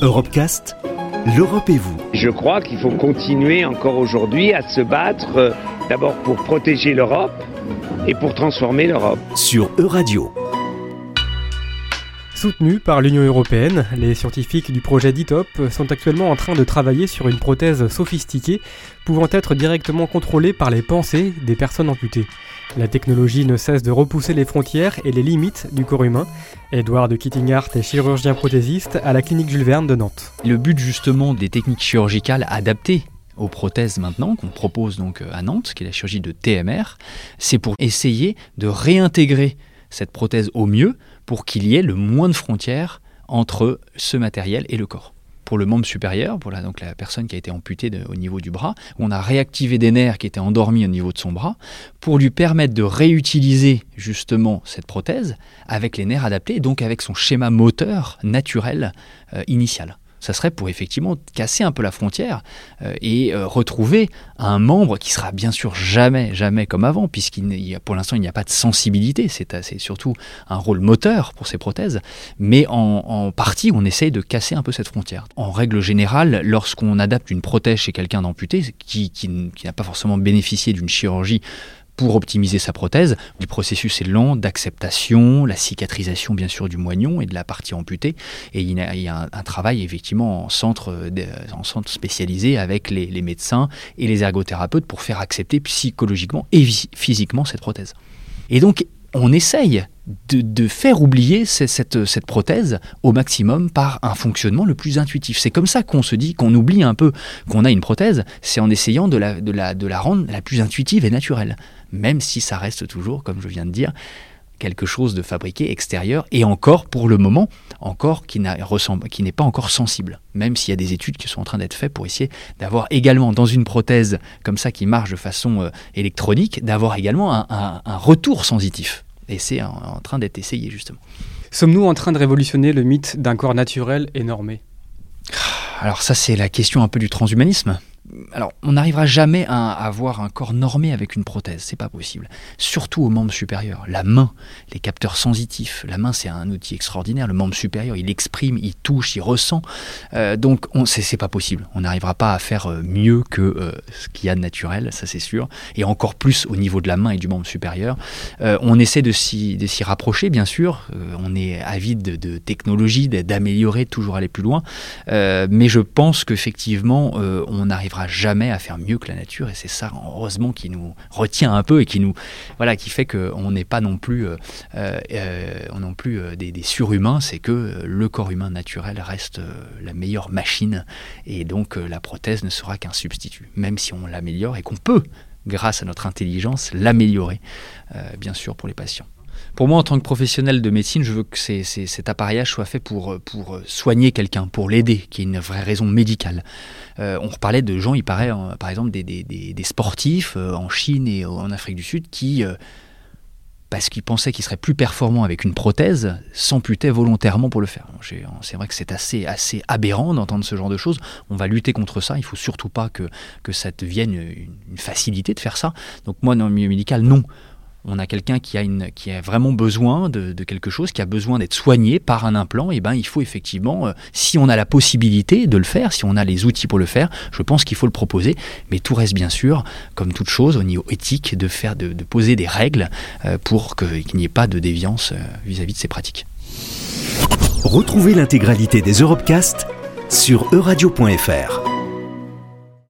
Europecast, l'Europe et vous. Je crois qu'il faut continuer encore aujourd'hui à se battre euh, d'abord pour protéger l'Europe et pour transformer l'Europe. Sur Euradio. Soutenus par l'Union européenne, les scientifiques du projet DITOP sont actuellement en train de travailler sur une prothèse sophistiquée pouvant être directement contrôlée par les pensées des personnes amputées. La technologie ne cesse de repousser les frontières et les limites du corps humain. Edouard de Kittingart est chirurgien prothésiste à la clinique Jules Verne de Nantes. Le but justement des techniques chirurgicales adaptées aux prothèses maintenant, qu'on propose donc à Nantes, qui est la chirurgie de TMR, c'est pour essayer de réintégrer cette prothèse au mieux pour qu'il y ait le moins de frontières entre ce matériel et le corps. Pour le membre supérieur, pour la, donc la personne qui a été amputée au niveau du bras, on a réactivé des nerfs qui étaient endormis au niveau de son bras pour lui permettre de réutiliser justement cette prothèse avec les nerfs adaptés, donc avec son schéma moteur naturel euh, initial ça serait pour effectivement casser un peu la frontière euh, et euh, retrouver un membre qui sera bien sûr jamais, jamais comme avant, puisqu'il pour l'instant il n'y a pas de sensibilité, c'est surtout un rôle moteur pour ces prothèses, mais en, partie on essaye de casser un peu cette frontière. En règle générale, lorsqu'on adapte une prothèse chez quelqu'un d'amputé, qui, qui n'a pas forcément bénéficié d'une chirurgie pour optimiser sa prothèse. Le processus est lent d'acceptation, la cicatrisation bien sûr du moignon et de la partie amputée. Et il y a, un, travail effectivement en centre, en centre spécialisé avec les, les médecins et les ergothérapeutes pour faire accepter psychologiquement et physiquement cette prothèse. Et donc on essaye de, faire oublier cette, prothèse au maximum par un fonctionnement le plus intuitif. C'est comme ça qu'on se dit qu'on oublie un peu qu'on a une prothèse, c'est en essayant de la rendre la plus intuitive et naturelle, même si ça reste toujours, comme je viens de dire, quelque chose de fabriqué extérieur et encore pour le moment encore qui n'est pas encore sensible même s'il y a des études qui sont en train d'être faites pour essayer d'avoir également dans une prothèse comme ça qui marche de façon euh, électronique d'avoir également un, retour sensitif. Et c'est en, train d'être essayé justement. Sommes-nous en train de révolutionner le mythe d'un corps naturel et normé alors ça c'est la question un peu du transhumanisme alors, on n'arrivera jamais à avoir un corps normé avec une prothèse, c'est pas possible. Surtout au membre supérieur, la main, les capteurs sensitifs. La main, c'est un outil extraordinaire. Le membre supérieur, il exprime, il touche, il ressent. Euh, donc, on, c'est, pas possible. On n'arrivera pas à faire euh, mieux que euh, ce qu'il y a de naturel, ça c'est sûr. Et encore plus au niveau de la main et du membre supérieur. on essaie de s'y, rapprocher, bien sûr. on est avide de, de technologie, d'améliorer, toujours aller plus loin. mais je pense qu'effectivement, on arrivera jamais à faire mieux que la nature et c'est ça heureusement qui nous retient un peu et qui nous voilà qui fait qu'on n'est pas non plus euh, euh, non plus euh, des, surhumains c'est que le corps humain naturel reste la meilleure machine et donc la prothèse ne sera qu'un substitut même si on l'améliore et qu'on peut grâce à notre intelligence l'améliorer bien sûr pour les patients pour moi, en tant que professionnel de médecine, je veux que cet appareillage soit fait pour, soigner quelqu'un, pour l'aider, qui est une vraie raison médicale. Euh, on reparlait de gens, il paraît, par exemple, des, sportifs euh, en Chine et en Afrique du Sud qui, euh, parce qu'ils pensaient qu'ils seraient plus performants avec une prothèse, s'amputaient volontairement pour le faire. C'est vrai que c'est assez, aberrant d'entendre ce genre de choses. On va lutter contre ça. Il ne faut surtout pas que, ça devienne une facilité de faire ça. Donc moi, dans le milieu médical, non on a quelqu'un qui a, vraiment besoin de, quelque chose, qui a besoin d'être soigné par un implant, et eh ben il faut effectivement, euh, si on a la possibilité de le faire, si on a les outils pour le faire, je pense qu'il faut le proposer. Mais tout reste bien sûr, comme toute chose, au niveau éthique, de faire, de, poser des règles euh, pour qu'il n'y ait pas de déviance vis à -vis de ces pratiques. Retrouvez l'intégralité des Europecast sur euradio.fr.